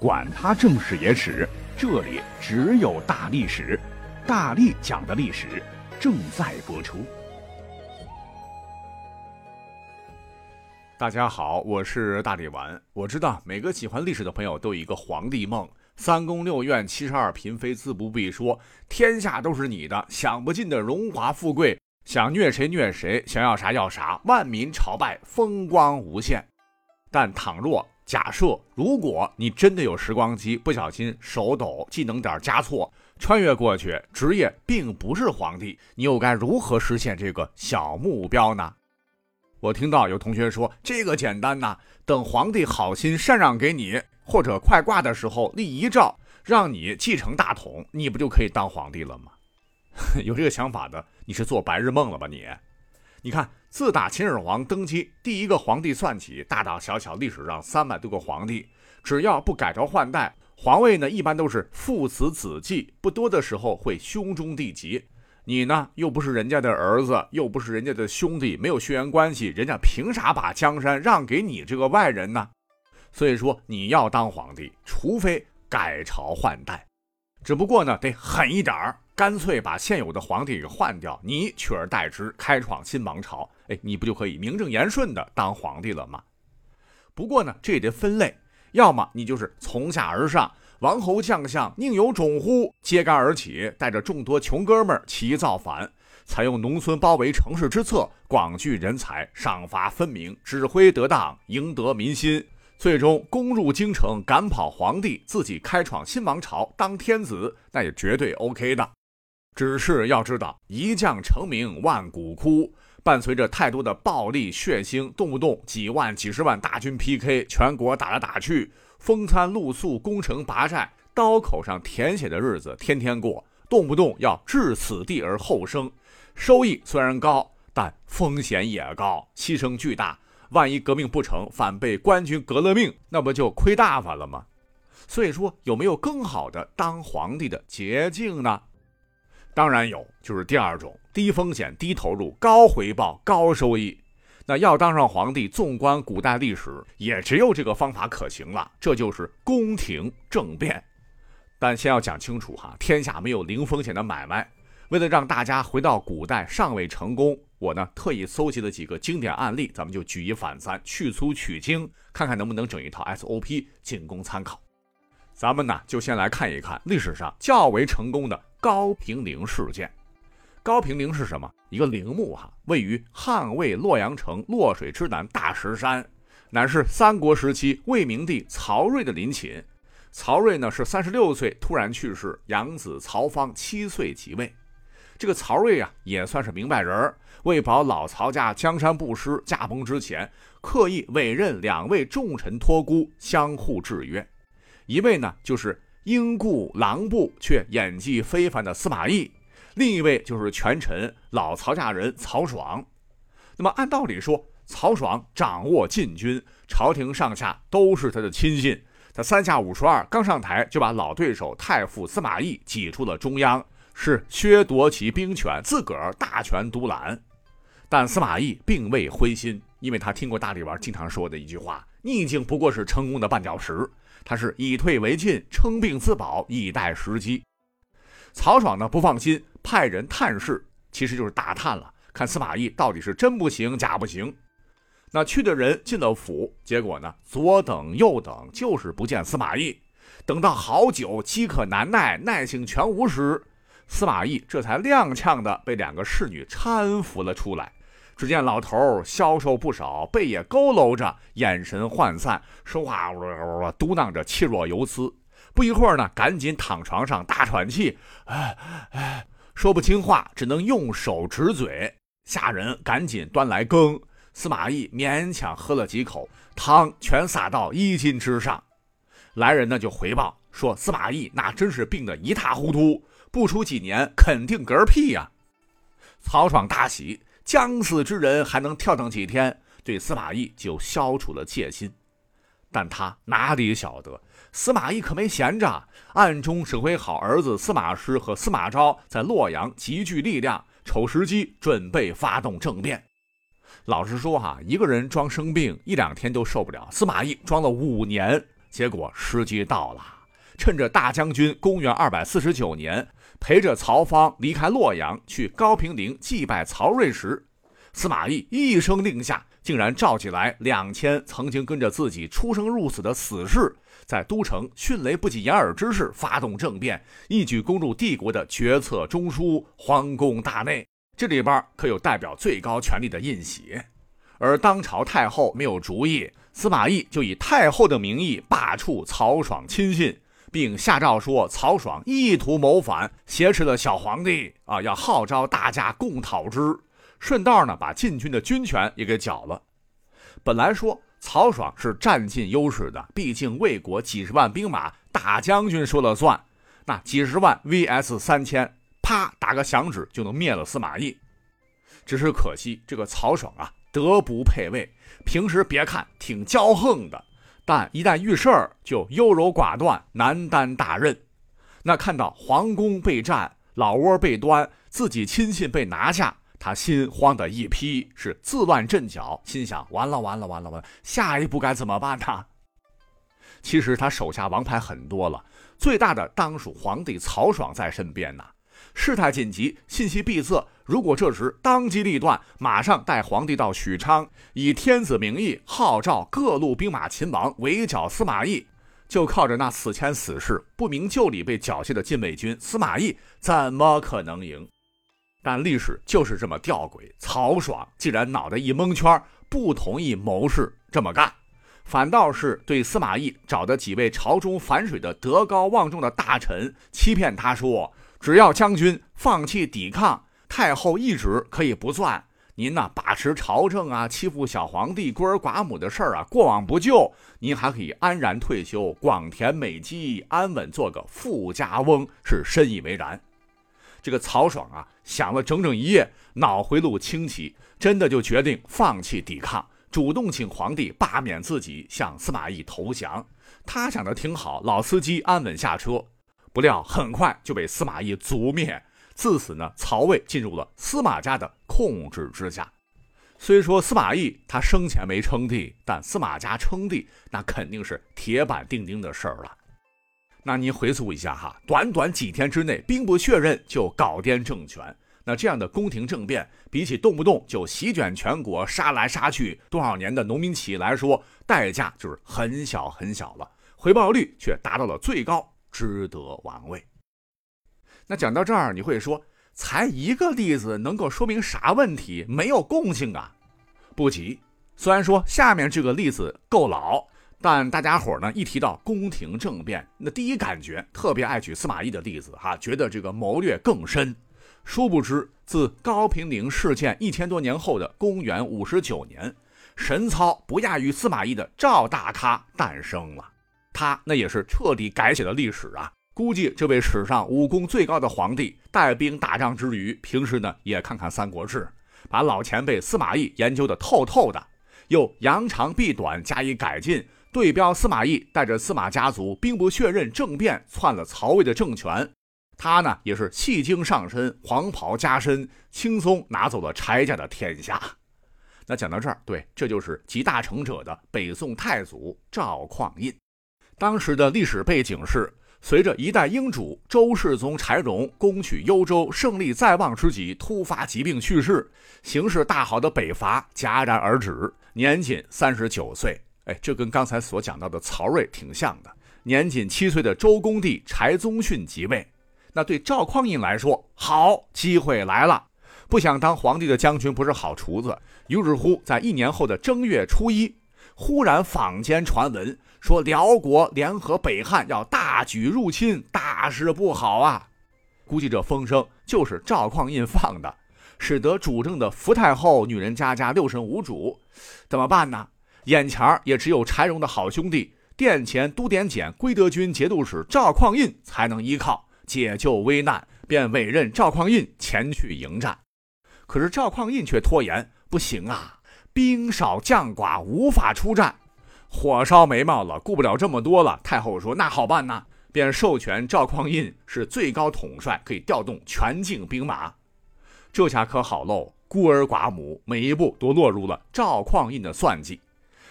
管他正史野史，这里只有大历史，大力讲的历史正在播出。大家好，我是大力丸。我知道每个喜欢历史的朋友都有一个皇帝梦：三宫六院七十二嫔妃，自不必说，天下都是你的，享不尽的荣华富贵，想虐谁虐谁，想要啥要啥，万民朝拜，风光无限。但倘若假设，如果你真的有时光机，不小心手抖，技能点加错，穿越过去，职业并不是皇帝，你又该如何实现这个小目标呢？我听到有同学说，这个简单呐，等皇帝好心禅让给你，或者快挂的时候立遗诏，让你继承大统，你不就可以当皇帝了吗？有这个想法的，你是做白日梦了吧你？你看，自打秦始皇登基第一个皇帝算起，大大小小历史上三百多个皇帝，只要不改朝换代，皇位呢一般都是父慈子继，不多的时候会兄终弟及。你呢又不是人家的儿子，又不是人家的兄弟，没有血缘关系，人家凭啥把江山让给你这个外人呢？所以说你要当皇帝，除非改朝换代，只不过呢得狠一点儿。干脆把现有的皇帝给换掉，你取而代之，开创新王朝，哎，你不就可以名正言顺的当皇帝了吗？不过呢，这也得分类，要么你就是从下而上，王侯将相宁有种乎？揭竿而起，带着众多穷哥们儿起义造反，采用农村包围城市之策，广聚人才，赏罚分明，指挥得当，赢得民心，最终攻入京城，赶跑皇帝，自己开创新王朝，当天子，那也绝对 OK 的。只是要知道，一将成名万骨枯，伴随着太多的暴力血腥，动不动几万、几十万大军 PK，全国打来打去，风餐露宿，攻城拔寨，刀口上舔血的日子天天过，动不动要置此地而后生，收益虽然高，但风险也高，牺牲巨大。万一革命不成，反被官军革了命，那不就亏大发了吗？所以说，有没有更好的当皇帝的捷径呢？当然有，就是第二种低风险、低投入、高回报、高收益。那要当上皇帝，纵观古代历史，也只有这个方法可行了，这就是宫廷政变。但先要讲清楚哈，天下没有零风险的买卖。为了让大家回到古代尚未成功，我呢特意搜集了几个经典案例，咱们就举一反三，去粗取精，看看能不能整一套 SOP 仅供参考。咱们呢就先来看一看历史上较为成功的。高平陵事件，高平陵是什么？一个陵墓哈，位于汉魏洛阳城洛水之南大石山，乃是三国时期魏明帝曹睿的陵寝。曹睿呢是三十六岁突然去世，养子曹芳七岁即位。这个曹睿啊也算是明白人儿，为保老曹家江山不失，驾崩之前刻意委任两位重臣托孤，相互制约。一位呢就是。英故狼部却演技非凡的司马懿，另一位就是权臣老曹家人曹爽。那么按道理说，曹爽掌握禁军，朝廷上下都是他的亲信。他三下五除二，刚上台就把老对手太傅司马懿挤出了中央，是削夺其兵权，自个儿大权独揽。但司马懿并未灰心，因为他听过大力丸经常说的一句话：“逆境不过是成功的绊脚石。”他是以退为进，称病自保，以待时机。曹爽呢不放心，派人探视，其实就是打探了，看司马懿到底是真不行，假不行。那去的人进了府，结果呢左等右等，就是不见司马懿。等到好久，饥渴难耐，耐性全无时，司马懿这才踉跄的被两个侍女搀扶了出来。只见老头消瘦不少，背也佝偻着，眼神涣散，说话呜呜嘟囔着，气若游丝。不一会儿呢，赶紧躺床上大喘气，哎哎，说不清话，只能用手指嘴。下人赶紧端来羹，司马懿勉强喝了几口，汤全洒到衣襟之上。来人呢就回报说，司马懿那真是病得一塌糊涂，不出几年肯定嗝屁呀。曹爽大喜。将死之人还能跳腾几天，对司马懿就消除了戒心。但他哪里晓得，司马懿可没闲着，暗中指挥好儿子司马师和司马昭在洛阳集聚力量，瞅时机准备发动政变。老实说哈，一个人装生病一两天都受不了，司马懿装了五年，结果时机到了，趁着大将军公元二百四十九年陪着曹芳离开洛阳去高平陵祭拜曹睿时，司马懿一声令下，竟然召集来两千曾经跟着自己出生入死的死士，在都城迅雷不及掩耳之势发动政变，一举攻入帝国的决策中枢皇宫大内。这里边可有代表最高权力的印玺。而当朝太后没有主意，司马懿就以太后的名义罢黜曹爽亲信，并下诏说曹爽意图谋反，挟持了小皇帝啊，要号召大家共讨之。顺道呢，把禁军的军权也给缴了。本来说曹爽是占尽优势的，毕竟魏国几十万兵马，大将军说了算。那几十万 VS 三千，啪打个响指就能灭了司马懿。只是可惜这个曹爽啊。德不配位，平时别看挺骄横的，但一旦遇事儿就优柔寡断，难担大任。那看到皇宫被占，老窝被端，自己亲信被拿下，他心慌的一批，是自乱阵脚，心想：完了完了完了完了，下一步该怎么办呢？其实他手下王牌很多了，最大的当属皇帝曹爽在身边呐。事态紧急，信息闭塞。如果这时当机立断，马上带皇帝到许昌，以天子名义号召各路兵马秦王围剿司马懿，就靠着那死签死士、不明就里被缴械的禁卫军，司马懿怎么可能赢？但历史就是这么吊诡，曹爽竟然脑袋一蒙圈，不同意谋士这么干，反倒是对司马懿找的几位朝中反水的德高望重的大臣，欺骗他说。只要将军放弃抵抗，太后一旨可以不算。您呢，把持朝政啊，欺负小皇帝、孤儿寡母的事儿啊，过往不咎。您还可以安然退休，广田美姬，安稳做个富家翁，是深以为然。这个曹爽啊，想了整整一夜，脑回路清奇，真的就决定放弃抵抗，主动请皇帝罢免自己，向司马懿投降。他想的挺好，老司机安稳下车。不料很快就被司马懿族灭，自此呢，曹魏进入了司马家的控制之下。虽说司马懿他生前没称帝，但司马家称帝那肯定是铁板钉钉的事儿了。那您回溯一下哈，短短几天之内，兵不血刃就搞颠政权，那这样的宫廷政变，比起动不动就席卷全国、杀来杀去多少年的农民起义来说，代价就是很小很小了，回报率却达到了最高。值得玩味。那讲到这儿，你会说，才一个例子能够说明啥问题？没有共性啊！不急，虽然说下面这个例子够老，但大家伙呢一提到宫廷政变，那第一感觉特别爱举司马懿的例子哈，觉得这个谋略更深。殊不知，自高平陵事件一千多年后的公元五十九年，神操不亚于司马懿的赵大咖诞生了。他那也是彻底改写了历史啊！估计这位史上武功最高的皇帝，带兵打仗之余，平时呢也看看《三国志》，把老前辈司马懿研究的透透的，又扬长避短加以改进，对标司马懿带着司马家族兵不血刃政变篡了曹魏的政权，他呢也是戏精上身，黄袍加身，轻松拿走了柴家的天下。那讲到这儿，对，这就是集大成者的北宋太祖赵匡胤。当时的历史背景是，随着一代英主周世宗柴荣攻取幽州胜利在望之际，突发疾病去世，形势大好的北伐戛然而止，年仅三十九岁。哎，这跟刚才所讲到的曹睿挺像的。年仅七岁的周公帝柴宗训即位，那对赵匡胤来说，好机会来了。不想当皇帝的将军不是好厨子，于是乎，在一年后的正月初一，忽然坊间传闻。说辽国联合北汉要大举入侵，大事不好啊！估计这风声就是赵匡胤放的，使得主政的福太后女人家家六神无主，怎么办呢？眼前也只有柴荣的好兄弟殿前都点检归德军节度使赵匡胤才能依靠解救危难，便委任赵匡胤前去迎战。可是赵匡胤却拖延，不行啊，兵少将寡，无法出战。火烧眉毛了，顾不了这么多了。太后说：“那好办呐，便授权赵匡胤是最高统帅，可以调动全境兵马。这下可好喽，孤儿寡母每一步都落入了赵匡胤的算计。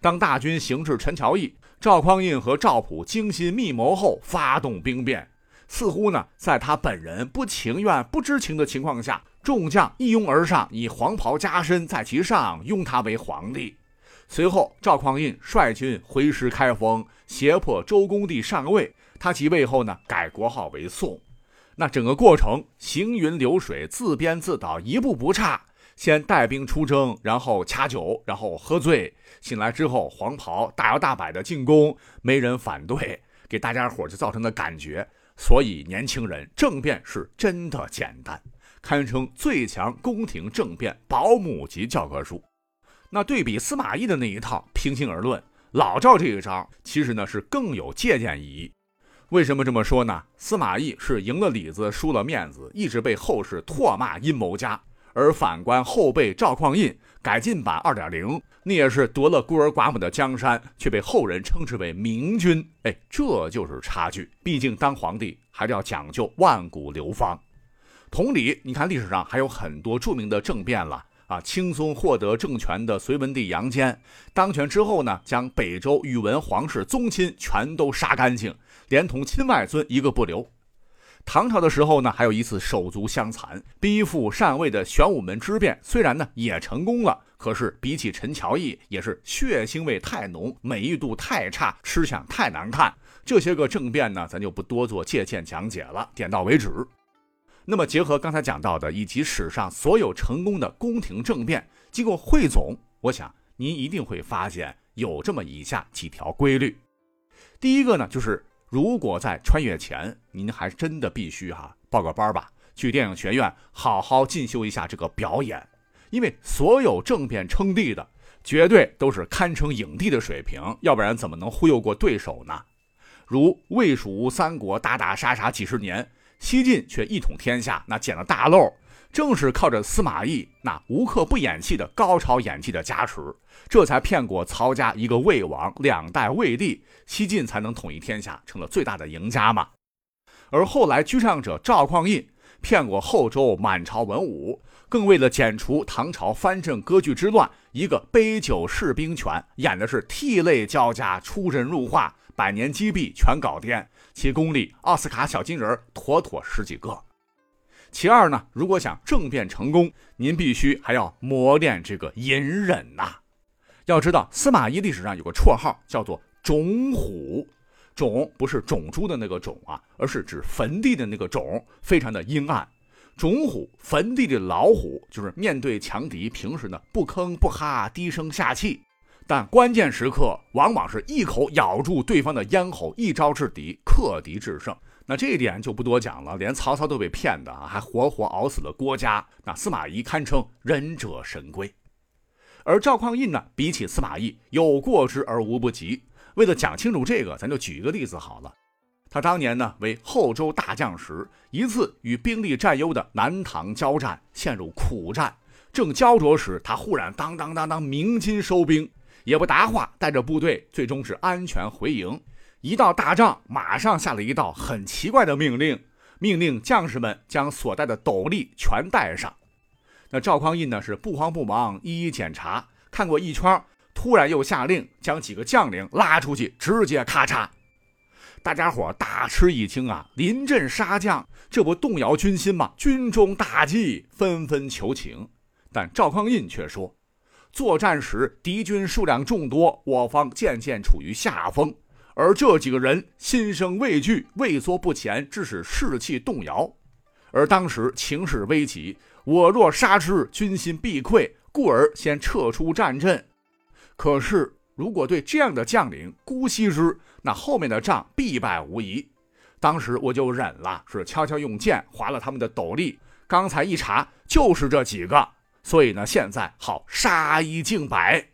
当大军行至陈桥驿，赵匡胤和赵普精心密谋后发动兵变，似乎呢，在他本人不情愿、不知情的情况下，众将一拥而上，以黄袍加身在其上，拥他为皇帝。随后，赵匡胤率军回师开封，胁迫周公帝上位。他即位后呢，改国号为宋。那整个过程行云流水，自编自导，一步不差。先带兵出征，然后掐酒，然后喝醉，醒来之后黄袍大摇大摆的进攻，没人反对，给大家伙就造成的感觉。所以年轻人政变是真的简单，堪称最强宫廷政变保姆级教科书。那对比司马懿的那一套，平心而论，老赵这一招其实呢是更有借鉴意义。为什么这么说呢？司马懿是赢了里子，输了面子，一直被后世唾骂阴谋家。而反观后辈赵匡胤改进版二点零，那也是夺了孤儿寡母的江山，却被后人称之为明君。哎，这就是差距。毕竟当皇帝还是要讲究万古流芳。同理，你看历史上还有很多著名的政变了啊，轻松获得政权的隋文帝杨坚，当权之后呢，将北周宇文皇室宗亲全都杀干净，连同亲外孙一个不留。唐朝的时候呢，还有一次手足相残、逼父禅位的玄武门之变，虽然呢也成功了，可是比起陈乔义，也是血腥味太浓、美誉度太差、吃相太难看。这些个政变呢，咱就不多做借鉴讲解了，点到为止。那么结合刚才讲到的，以及史上所有成功的宫廷政变，经过汇总，我想您一定会发现有这么以下几条规律。第一个呢，就是。如果在穿越前，您还真的必须哈报个班吧，去电影学院好好进修一下这个表演，因为所有政变称帝的，绝对都是堪称影帝的水平，要不然怎么能忽悠过对手呢？如魏蜀吴三国打打杀杀几十年，西晋却一统天下，那捡了大漏。正是靠着司马懿那无刻不演戏的高超演技的加持，这才骗过曹家一个魏王，两代魏帝，西晋才能统一天下，成了最大的赢家嘛。而后来居上者赵匡胤骗过后周满朝文武，更为了剪除唐朝藩镇割据之乱，一个杯酒释兵权，演的是涕泪交加，出神入化，百年积弊全搞掂，其功力奥斯卡小金人妥妥十几个。其二呢，如果想政变成功，您必须还要磨练这个隐忍呐。要知道，司马懿历史上有个绰号叫做“种虎”，种不是种猪的那个种啊，而是指坟地的那个种，非常的阴暗。种虎，坟地的老虎，就是面对强敌，平时呢不吭不哈，低声下气，但关键时刻往往是一口咬住对方的咽喉，一招制敌，克敌制胜。那这一点就不多讲了，连曹操都被骗的啊，还活活熬死了郭嘉。那司马懿堪称忍者神龟，而赵匡胤呢，比起司马懿有过之而无不及。为了讲清楚这个，咱就举一个例子好了。他当年呢为后周大将时，一次与兵力占优的南唐交战，陷入苦战，正焦灼时，他忽然当当当当鸣金收兵，也不答话，带着部队最终是安全回营。一到大帐，马上下了一道很奇怪的命令，命令将士们将所带的斗笠全戴上。那赵匡胤呢是不慌不忙，一一检查，看过一圈，突然又下令将几个将领拉出去，直接咔嚓。大家伙大吃一惊啊！临阵杀将，这不动摇军心吗？军中大忌，纷纷求情。但赵匡胤却说，作战时敌军数量众多，我方渐渐处于下风。而这几个人心生畏惧，畏缩不前，致使士气动摇。而当时情势危急，我若杀之，军心必溃，故而先撤出战阵。可是，如果对这样的将领姑息之，那后面的仗必败无疑。当时我就忍了，是悄悄用剑划了他们的斗笠。刚才一查，就是这几个，所以呢，现在好杀一儆百。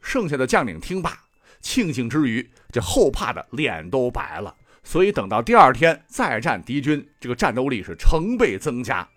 剩下的将领听罢。庆幸之余，这后怕的脸都白了。所以等到第二天再战敌军，这个战斗力是成倍增加。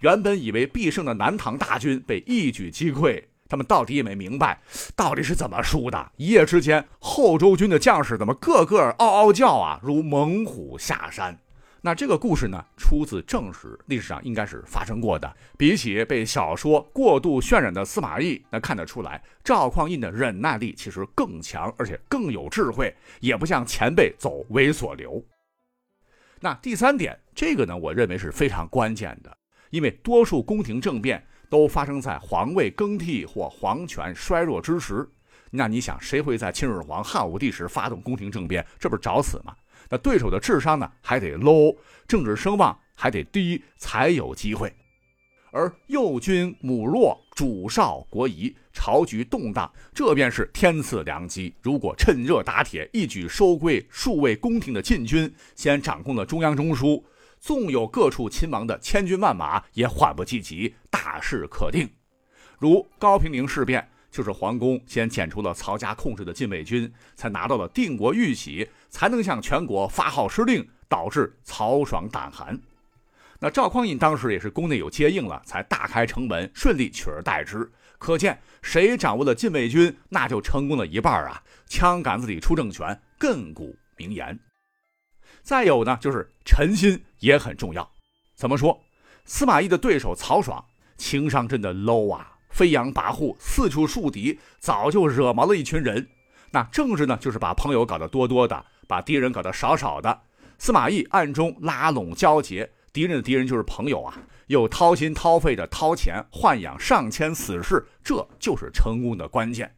原本以为必胜的南唐大军被一举击溃，他们到底也没明白到底是怎么输的。一夜之间，后周军的将士怎么个个嗷嗷叫啊，如猛虎下山？那这个故事呢，出自正史，历史上应该是发生过的。比起被小说过度渲染的司马懿，那看得出来，赵匡胤的忍耐力其实更强，而且更有智慧，也不像前辈走猥琐流。那第三点，这个呢，我认为是非常关键的，因为多数宫廷政变都发生在皇位更替或皇权衰弱之时。那你想，谁会在秦始皇、汉武帝时发动宫廷政变？这不是找死吗？那对手的智商呢，还得 low，政治声望还得低，才有机会。而右军母弱，主少国疑，朝局动荡，这便是天赐良机。如果趁热打铁，一举收归数位宫廷的禁军，先掌控了中央中枢，纵有各处亲王的千军万马，也缓不济急，大事可定。如高平陵事变。就是皇宫先剪除了曹家控制的禁卫军，才拿到了定国玉玺，才能向全国发号施令，导致曹爽胆寒。那赵匡胤当时也是宫内有接应了，才大开城门，顺利取而代之。可见谁掌握了禁卫军，那就成功了一半啊！枪杆子里出政权，亘古名言。再有呢，就是臣心也很重要。怎么说？司马懿的对手曹爽，情商真的 low 啊！飞扬跋扈，四处树敌，早就惹毛了一群人。那政治呢，就是把朋友搞得多多的，把敌人搞得少少的。司马懿暗中拉拢交结，敌人的敌人就是朋友啊，又掏心掏肺的掏钱豢养上千死士，这就是成功的关键。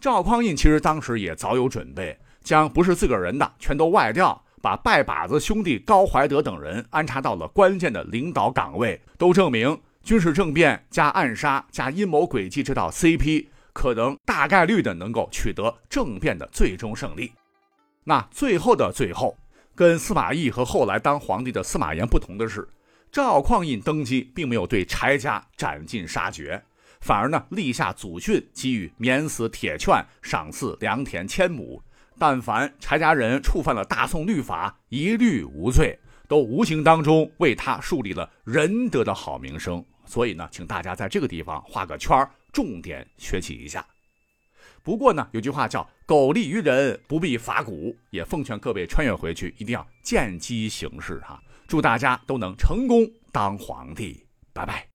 赵匡胤其实当时也早有准备，将不是自个儿人的全都外调，把拜把子兄弟高怀德等人安插到了关键的领导岗位，都证明。军事政变加暗杀加阴谋诡计这道 CP，可能大概率的能够取得政变的最终胜利。那最后的最后，跟司马懿和后来当皇帝的司马炎不同的是，赵匡胤登基并没有对柴家斩尽杀绝，反而呢立下祖训，给予免死铁券，赏赐良田千亩。但凡柴家人触犯了大宋律法，一律无罪，都无形当中为他树立了仁德的好名声。所以呢，请大家在这个地方画个圈儿重点学习一下。不过呢，有句话叫“苟利于人，不必伐古”，也奉劝各位穿越回去一定要见机行事哈。祝大家都能成功当皇帝，拜拜。